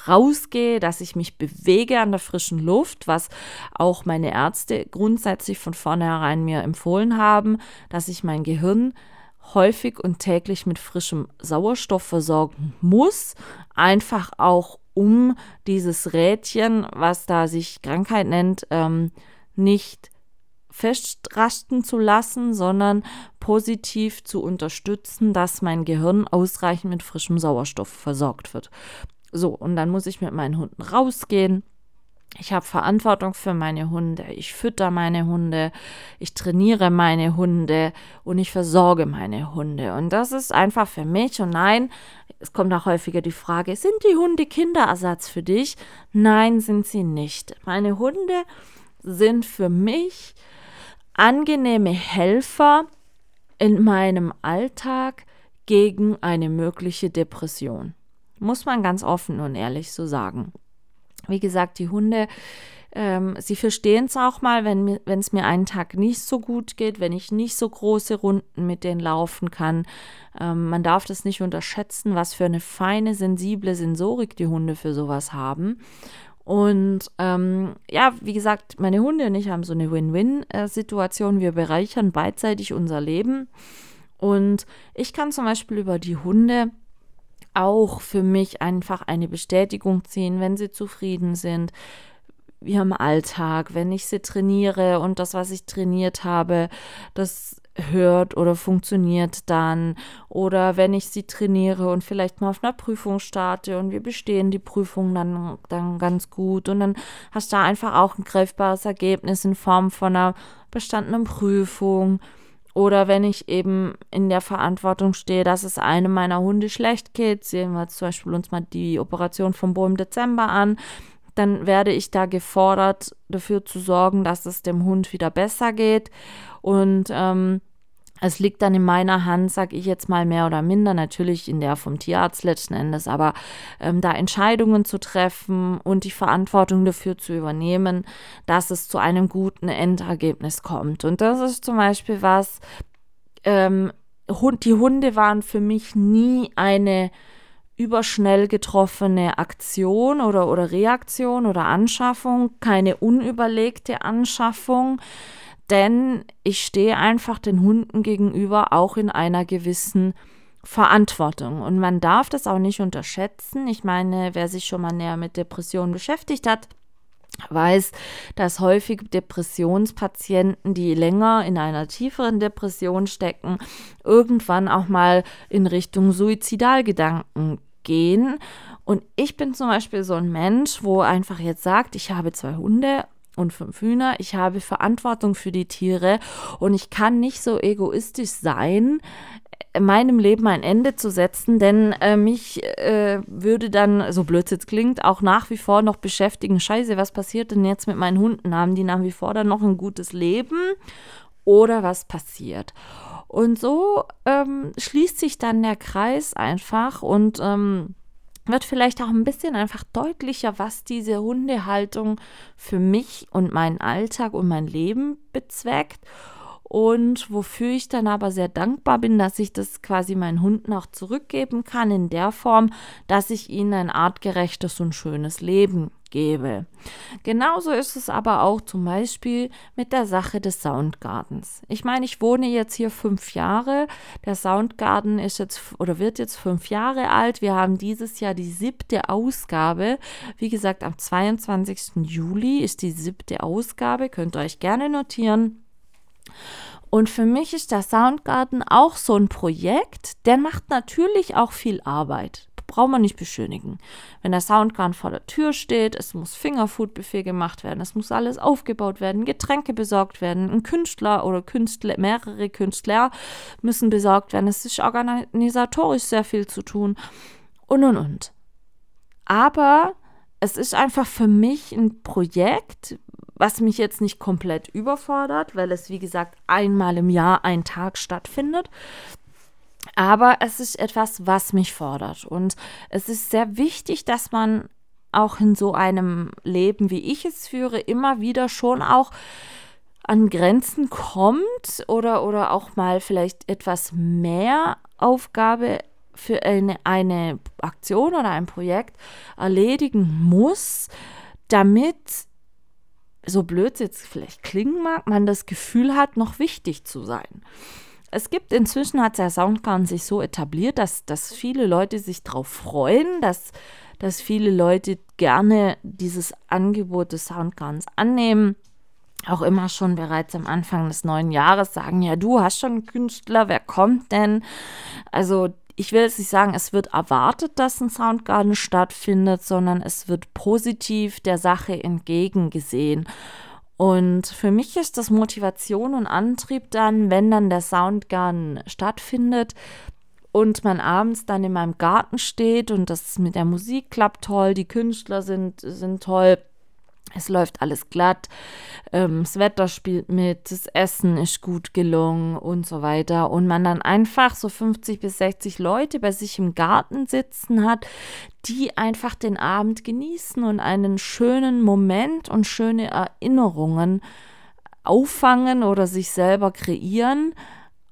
rausgehe, dass ich mich bewege an der frischen Luft, was auch meine Ärzte grundsätzlich von vornherein mir empfohlen haben, dass ich mein Gehirn häufig und täglich mit frischem Sauerstoff versorgen muss, einfach auch um dieses Rädchen, was da sich Krankheit nennt, ähm, nicht festrasten zu lassen, sondern positiv zu unterstützen, dass mein Gehirn ausreichend mit frischem Sauerstoff versorgt wird. So, und dann muss ich mit meinen Hunden rausgehen. Ich habe Verantwortung für meine Hunde. Ich fütter meine Hunde. Ich trainiere meine Hunde und ich versorge meine Hunde. Und das ist einfach für mich. Und nein, es kommt auch häufiger die Frage, sind die Hunde Kinderersatz für dich? Nein, sind sie nicht. Meine Hunde sind für mich angenehme Helfer in meinem Alltag gegen eine mögliche Depression. Muss man ganz offen und ehrlich so sagen. Wie gesagt, die Hunde, ähm, sie verstehen es auch mal, wenn es mir einen Tag nicht so gut geht, wenn ich nicht so große Runden mit denen laufen kann. Ähm, man darf das nicht unterschätzen, was für eine feine, sensible Sensorik die Hunde für sowas haben. Und ähm, ja, wie gesagt, meine Hunde und ich haben so eine Win-Win-Situation. Wir bereichern beidseitig unser Leben. Und ich kann zum Beispiel über die Hunde auch für mich einfach eine Bestätigung ziehen, wenn sie zufrieden sind, im Alltag, wenn ich sie trainiere und das, was ich trainiert habe, das hört oder funktioniert dann. Oder wenn ich sie trainiere und vielleicht mal auf einer Prüfung starte und wir bestehen die Prüfung dann, dann ganz gut und dann hast du da einfach auch ein greifbares Ergebnis in Form von einer bestandenen Prüfung. Oder wenn ich eben in der Verantwortung stehe, dass es einem meiner Hunde schlecht geht, sehen wir zum Beispiel uns mal die Operation vom Bo im Dezember an, dann werde ich da gefordert, dafür zu sorgen, dass es dem Hund wieder besser geht. Und ähm, es liegt dann in meiner Hand, sage ich jetzt mal mehr oder minder, natürlich in der vom Tierarzt letzten Endes, aber ähm, da Entscheidungen zu treffen und die Verantwortung dafür zu übernehmen, dass es zu einem guten Endergebnis kommt. Und das ist zum Beispiel was, ähm, die Hunde waren für mich nie eine überschnell getroffene Aktion oder, oder Reaktion oder Anschaffung, keine unüberlegte Anschaffung denn ich stehe einfach den Hunden gegenüber auch in einer gewissen Verantwortung. Und man darf das auch nicht unterschätzen. Ich meine, wer sich schon mal näher mit Depressionen beschäftigt hat, weiß, dass häufig Depressionspatienten, die länger in einer tieferen Depression stecken, irgendwann auch mal in Richtung Suizidalgedanken gehen. Und ich bin zum Beispiel so ein Mensch, wo einfach jetzt sagt, ich habe zwei Hunde und fünf Hühner. Ich habe Verantwortung für die Tiere und ich kann nicht so egoistisch sein, meinem Leben ein Ende zu setzen, denn äh, mich äh, würde dann, so blöd es klingt, auch nach wie vor noch beschäftigen, scheiße, was passiert denn jetzt mit meinen Hunden? Haben die nach wie vor dann noch ein gutes Leben oder was passiert? Und so ähm, schließt sich dann der Kreis einfach und ähm, wird vielleicht auch ein bisschen einfach deutlicher, was diese Hundehaltung für mich und meinen Alltag und mein Leben bezweckt. Und wofür ich dann aber sehr dankbar bin, dass ich das quasi meinen Hunden auch zurückgeben kann in der Form, dass ich ihnen ein artgerechtes und schönes Leben gebe. Genauso ist es aber auch zum Beispiel mit der Sache des Soundgardens. Ich meine, ich wohne jetzt hier fünf Jahre. Der Soundgarden ist jetzt oder wird jetzt fünf Jahre alt. Wir haben dieses Jahr die siebte Ausgabe. Wie gesagt, am 22. Juli ist die siebte Ausgabe. Könnt ihr euch gerne notieren. Und für mich ist der Soundgarden auch so ein Projekt, der macht natürlich auch viel Arbeit. Braucht man nicht beschönigen. Wenn der Soundgarden vor der Tür steht, es muss Fingerfood-Buffet gemacht werden, es muss alles aufgebaut werden, Getränke besorgt werden, ein Künstler oder Künstler, mehrere Künstler müssen besorgt werden. Es ist organisatorisch sehr viel zu tun und und und. Aber es ist einfach für mich ein Projekt, was mich jetzt nicht komplett überfordert, weil es, wie gesagt, einmal im Jahr ein Tag stattfindet. Aber es ist etwas, was mich fordert. Und es ist sehr wichtig, dass man auch in so einem Leben, wie ich es führe, immer wieder schon auch an Grenzen kommt oder, oder auch mal vielleicht etwas mehr Aufgabe für eine, eine Aktion oder ein Projekt erledigen muss, damit so blöd es jetzt vielleicht klingen mag, man das Gefühl hat, noch wichtig zu sein. Es gibt inzwischen, hat der Soundgarden sich so etabliert, dass, dass viele Leute sich darauf freuen, dass, dass viele Leute gerne dieses Angebot des Soundgardens annehmen. Auch immer schon bereits am Anfang des neuen Jahres sagen, ja, du hast schon einen Künstler, wer kommt denn? Also ich will jetzt nicht sagen, es wird erwartet, dass ein Soundgarden stattfindet, sondern es wird positiv der Sache entgegengesehen. Und für mich ist das Motivation und Antrieb dann, wenn dann der Soundgarden stattfindet und man abends dann in meinem Garten steht und das mit der Musik klappt toll, die Künstler sind, sind toll es läuft alles glatt, ähm, das Wetter spielt mit, das Essen ist gut gelungen und so weiter. Und man dann einfach so 50 bis 60 Leute bei sich im Garten sitzen hat, die einfach den Abend genießen und einen schönen Moment und schöne Erinnerungen auffangen oder sich selber kreieren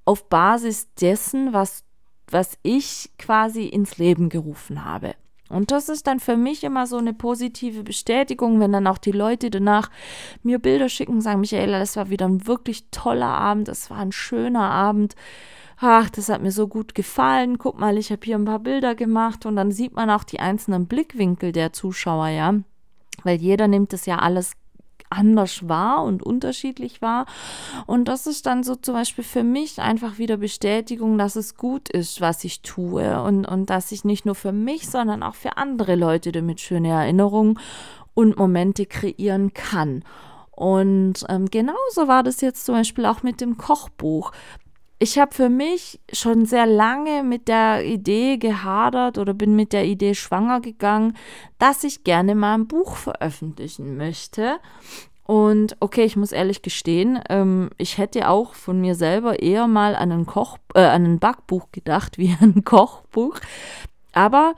auf Basis dessen, was, was ich quasi ins Leben gerufen habe. Und das ist dann für mich immer so eine positive Bestätigung, wenn dann auch die Leute danach mir Bilder schicken und sagen, Michaela, das war wieder ein wirklich toller Abend, das war ein schöner Abend. Ach, das hat mir so gut gefallen. Guck mal, ich habe hier ein paar Bilder gemacht und dann sieht man auch die einzelnen Blickwinkel der Zuschauer, ja. Weil jeder nimmt das ja alles anders war und unterschiedlich war. Und das ist dann so zum Beispiel für mich einfach wieder Bestätigung, dass es gut ist, was ich tue und, und dass ich nicht nur für mich, sondern auch für andere Leute damit schöne Erinnerungen und Momente kreieren kann. Und ähm, genauso war das jetzt zum Beispiel auch mit dem Kochbuch ich habe für mich schon sehr lange mit der Idee gehadert oder bin mit der Idee schwanger gegangen, dass ich gerne mal ein Buch veröffentlichen möchte. Und okay, ich muss ehrlich gestehen, ähm, ich hätte auch von mir selber eher mal an ein Koch, äh, an ein Backbuch gedacht [LAUGHS] wie ein Kochbuch. Aber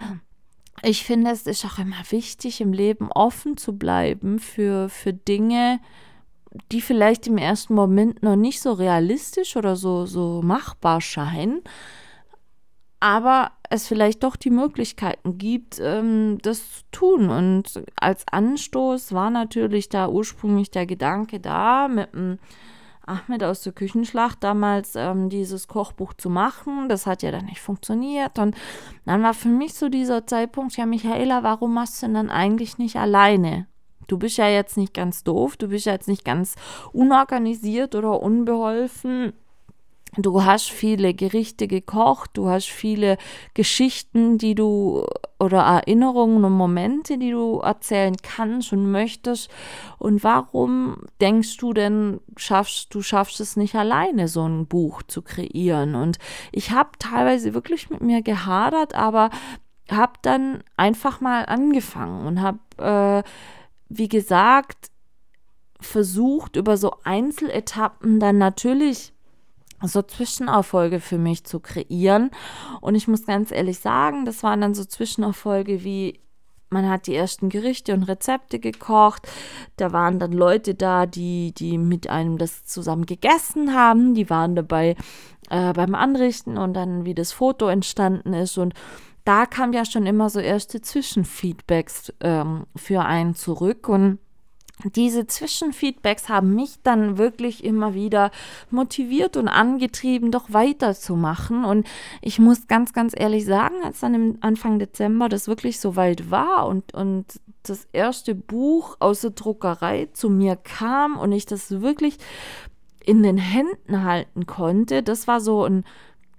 ich finde, es ist auch immer wichtig, im Leben offen zu bleiben für, für Dinge, die vielleicht im ersten Moment noch nicht so realistisch oder so, so machbar scheinen, aber es vielleicht doch die Möglichkeiten gibt, ähm, das zu tun. Und als Anstoß war natürlich da ursprünglich der Gedanke da, mit dem Ahmed aus der Küchenschlacht damals ähm, dieses Kochbuch zu machen. Das hat ja dann nicht funktioniert. Und dann war für mich so dieser Zeitpunkt, ja, Michaela, warum machst du denn dann eigentlich nicht alleine? Du bist ja jetzt nicht ganz doof, du bist ja jetzt nicht ganz unorganisiert oder unbeholfen. Du hast viele Gerichte gekocht, du hast viele Geschichten, die du oder Erinnerungen und Momente, die du erzählen kannst und möchtest. Und warum denkst du denn, schaffst du schaffst es nicht alleine, so ein Buch zu kreieren? Und ich habe teilweise wirklich mit mir gehadert, aber habe dann einfach mal angefangen und habe äh, wie gesagt, versucht, über so Einzeletappen dann natürlich so Zwischenerfolge für mich zu kreieren. Und ich muss ganz ehrlich sagen, das waren dann so Zwischenerfolge wie man hat die ersten Gerichte und Rezepte gekocht. Da waren dann Leute da, die, die mit einem das zusammen gegessen haben. Die waren dabei äh, beim Anrichten und dann, wie das Foto entstanden ist. Und da kam ja schon immer so erste Zwischenfeedbacks ähm, für einen zurück und diese Zwischenfeedbacks haben mich dann wirklich immer wieder motiviert und angetrieben, doch weiterzumachen. Und ich muss ganz, ganz ehrlich sagen, als dann im Anfang Dezember das wirklich so weit war und, und das erste Buch aus der Druckerei zu mir kam und ich das wirklich in den Händen halten konnte, das war so ein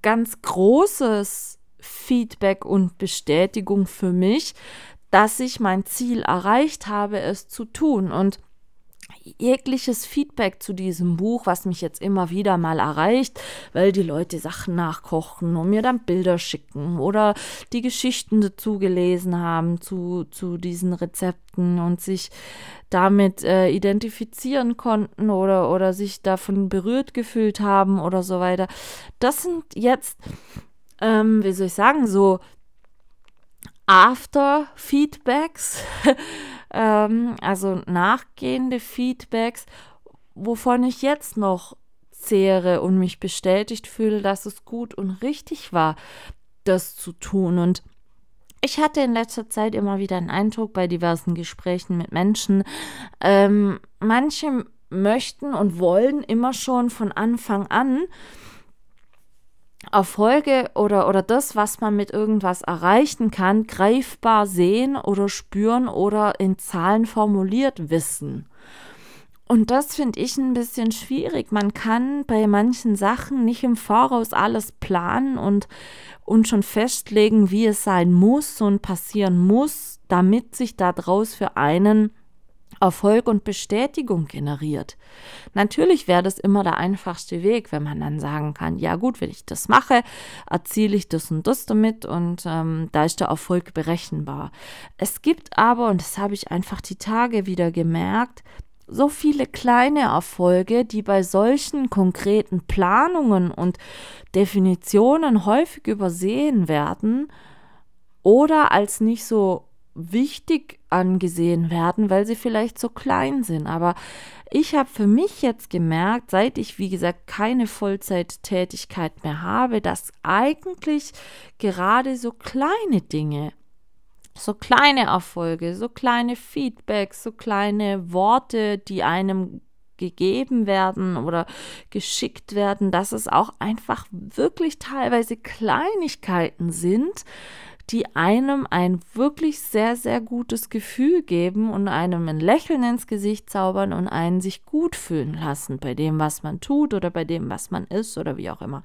ganz großes Feedback und Bestätigung für mich, dass ich mein Ziel erreicht habe, es zu tun. Und jegliches Feedback zu diesem Buch, was mich jetzt immer wieder mal erreicht, weil die Leute Sachen nachkochen und mir dann Bilder schicken oder die Geschichten dazu gelesen haben zu, zu diesen Rezepten und sich damit äh, identifizieren konnten oder, oder sich davon berührt gefühlt haben oder so weiter. Das sind jetzt ähm, wie soll ich sagen, so After-Feedbacks, [LAUGHS] ähm, also nachgehende Feedbacks, wovon ich jetzt noch zehre und mich bestätigt fühle, dass es gut und richtig war, das zu tun. Und ich hatte in letzter Zeit immer wieder einen Eindruck bei diversen Gesprächen mit Menschen, ähm, manche möchten und wollen immer schon von Anfang an Erfolge oder, oder das, was man mit irgendwas erreichen kann, greifbar sehen oder spüren oder in Zahlen formuliert wissen. Und das finde ich ein bisschen schwierig. Man kann bei manchen Sachen nicht im Voraus alles planen und, und schon festlegen, wie es sein muss und passieren muss, damit sich daraus für einen Erfolg und Bestätigung generiert. Natürlich wäre das immer der einfachste Weg, wenn man dann sagen kann, ja gut, wenn ich das mache, erziele ich das und das damit und ähm, da ist der Erfolg berechenbar. Es gibt aber, und das habe ich einfach die Tage wieder gemerkt, so viele kleine Erfolge, die bei solchen konkreten Planungen und Definitionen häufig übersehen werden oder als nicht so wichtig angesehen werden, weil sie vielleicht so klein sind. Aber ich habe für mich jetzt gemerkt, seit ich, wie gesagt, keine Vollzeittätigkeit mehr habe, dass eigentlich gerade so kleine Dinge, so kleine Erfolge, so kleine Feedbacks, so kleine Worte, die einem gegeben werden oder geschickt werden, dass es auch einfach wirklich teilweise Kleinigkeiten sind, die einem ein wirklich sehr, sehr gutes Gefühl geben und einem ein Lächeln ins Gesicht zaubern und einen sich gut fühlen lassen bei dem, was man tut oder bei dem, was man ist oder wie auch immer.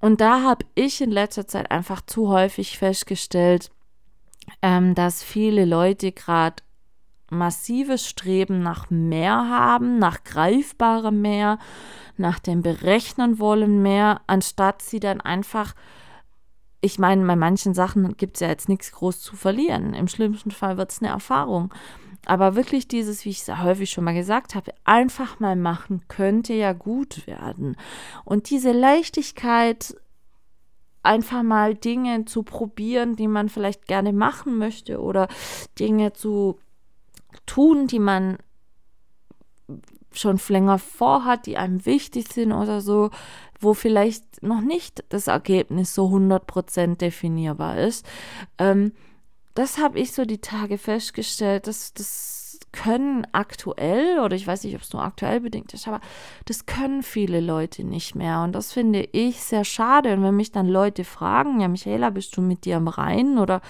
Und da habe ich in letzter Zeit einfach zu häufig festgestellt, ähm, dass viele Leute gerade massives Streben nach mehr haben, nach greifbarem mehr, nach dem Berechnen wollen mehr, anstatt sie dann einfach ich meine, bei manchen Sachen gibt es ja jetzt nichts groß zu verlieren. Im schlimmsten Fall wird es eine Erfahrung. Aber wirklich dieses, wie ich es häufig schon mal gesagt habe, einfach mal machen, könnte ja gut werden. Und diese Leichtigkeit, einfach mal Dinge zu probieren, die man vielleicht gerne machen möchte oder Dinge zu tun, die man schon länger vorhat, die einem wichtig sind oder so, wo vielleicht noch nicht das Ergebnis so 100% definierbar ist. Ähm, das habe ich so die Tage festgestellt, dass das können aktuell, oder ich weiß nicht, ob es nur aktuell bedingt ist, aber das können viele Leute nicht mehr. Und das finde ich sehr schade. Und wenn mich dann Leute fragen, ja, Michaela, bist du mit dir am Rhein oder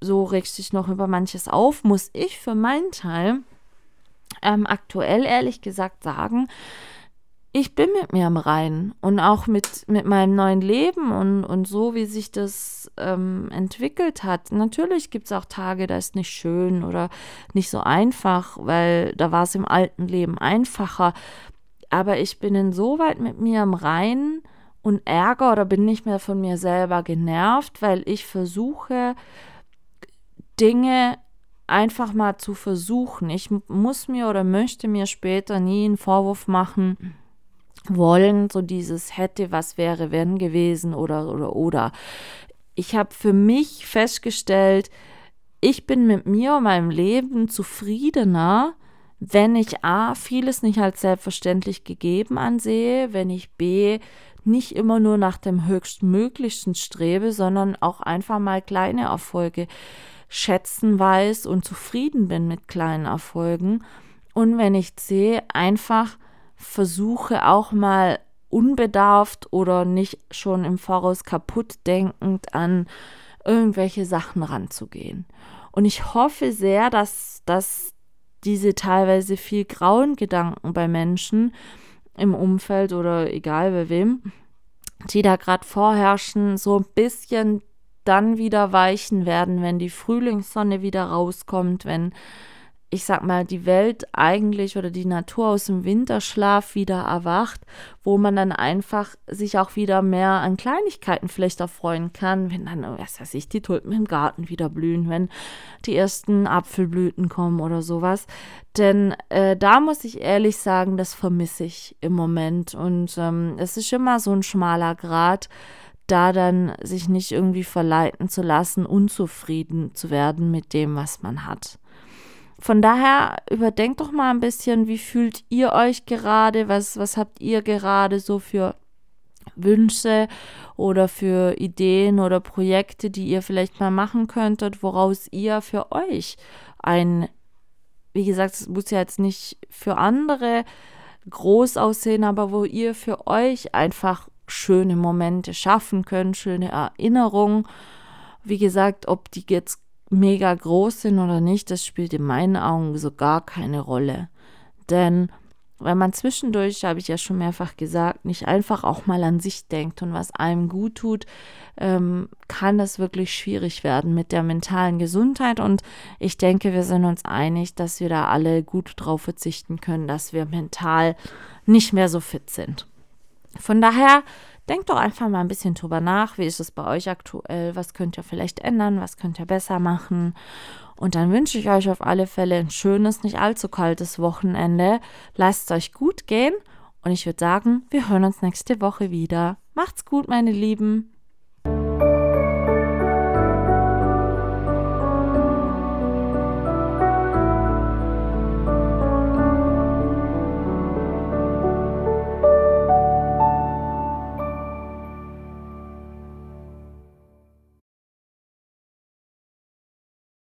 so regst dich noch über manches auf, muss ich für meinen Teil ähm, aktuell ehrlich gesagt sagen, ich bin mit mir am Reinen und auch mit, mit meinem neuen Leben und, und so, wie sich das ähm, entwickelt hat. Natürlich gibt es auch Tage, da ist nicht schön oder nicht so einfach, weil da war es im alten Leben einfacher. Aber ich bin insoweit mit mir am Reinen und ärger oder bin nicht mehr von mir selber genervt, weil ich versuche, Dinge einfach mal zu versuchen. Ich muss mir oder möchte mir später nie einen Vorwurf machen, wollen, so dieses hätte, was wäre, wenn gewesen oder oder oder. Ich habe für mich festgestellt, ich bin mit mir und meinem Leben zufriedener, wenn ich A, vieles nicht als selbstverständlich gegeben ansehe, wenn ich B, nicht immer nur nach dem höchstmöglichsten strebe, sondern auch einfach mal kleine Erfolge schätzen weiß und zufrieden bin mit kleinen Erfolgen. Und wenn ich C, einfach versuche auch mal unbedarft oder nicht schon im Voraus kaputt denkend an irgendwelche Sachen ranzugehen. Und ich hoffe sehr, dass, dass diese teilweise viel grauen Gedanken bei Menschen im Umfeld oder egal bei wem, die da gerade vorherrschen, so ein bisschen dann wieder weichen werden, wenn die Frühlingssonne wieder rauskommt, wenn ich sag mal, die Welt eigentlich oder die Natur aus dem Winterschlaf wieder erwacht, wo man dann einfach sich auch wieder mehr an Kleinigkeiten vielleicht erfreuen kann, wenn dann, was weiß ich, die Tulpen im Garten wieder blühen, wenn die ersten Apfelblüten kommen oder sowas. Denn äh, da muss ich ehrlich sagen, das vermisse ich im Moment. Und ähm, es ist immer so ein schmaler Grad, da dann sich nicht irgendwie verleiten zu lassen, unzufrieden zu werden mit dem, was man hat. Von daher überdenkt doch mal ein bisschen, wie fühlt ihr euch gerade, was, was habt ihr gerade so für Wünsche oder für Ideen oder Projekte, die ihr vielleicht mal machen könntet, woraus ihr für euch ein, wie gesagt, es muss ja jetzt nicht für andere groß aussehen, aber wo ihr für euch einfach schöne Momente schaffen könnt, schöne Erinnerungen. Wie gesagt, ob die jetzt mega groß sind oder nicht, das spielt in meinen Augen so gar keine Rolle. Denn wenn man zwischendurch, habe ich ja schon mehrfach gesagt, nicht einfach auch mal an sich denkt und was einem gut tut, ähm, kann es wirklich schwierig werden mit der mentalen Gesundheit. Und ich denke, wir sind uns einig, dass wir da alle gut drauf verzichten können, dass wir mental nicht mehr so fit sind. Von daher denkt doch einfach mal ein bisschen drüber nach. Wie ist es bei euch aktuell? Was könnt ihr vielleicht ändern? Was könnt ihr besser machen? Und dann wünsche ich euch auf alle Fälle ein schönes, nicht allzu kaltes Wochenende. Lasst es euch gut gehen. Und ich würde sagen, wir hören uns nächste Woche wieder. Macht's gut, meine Lieben.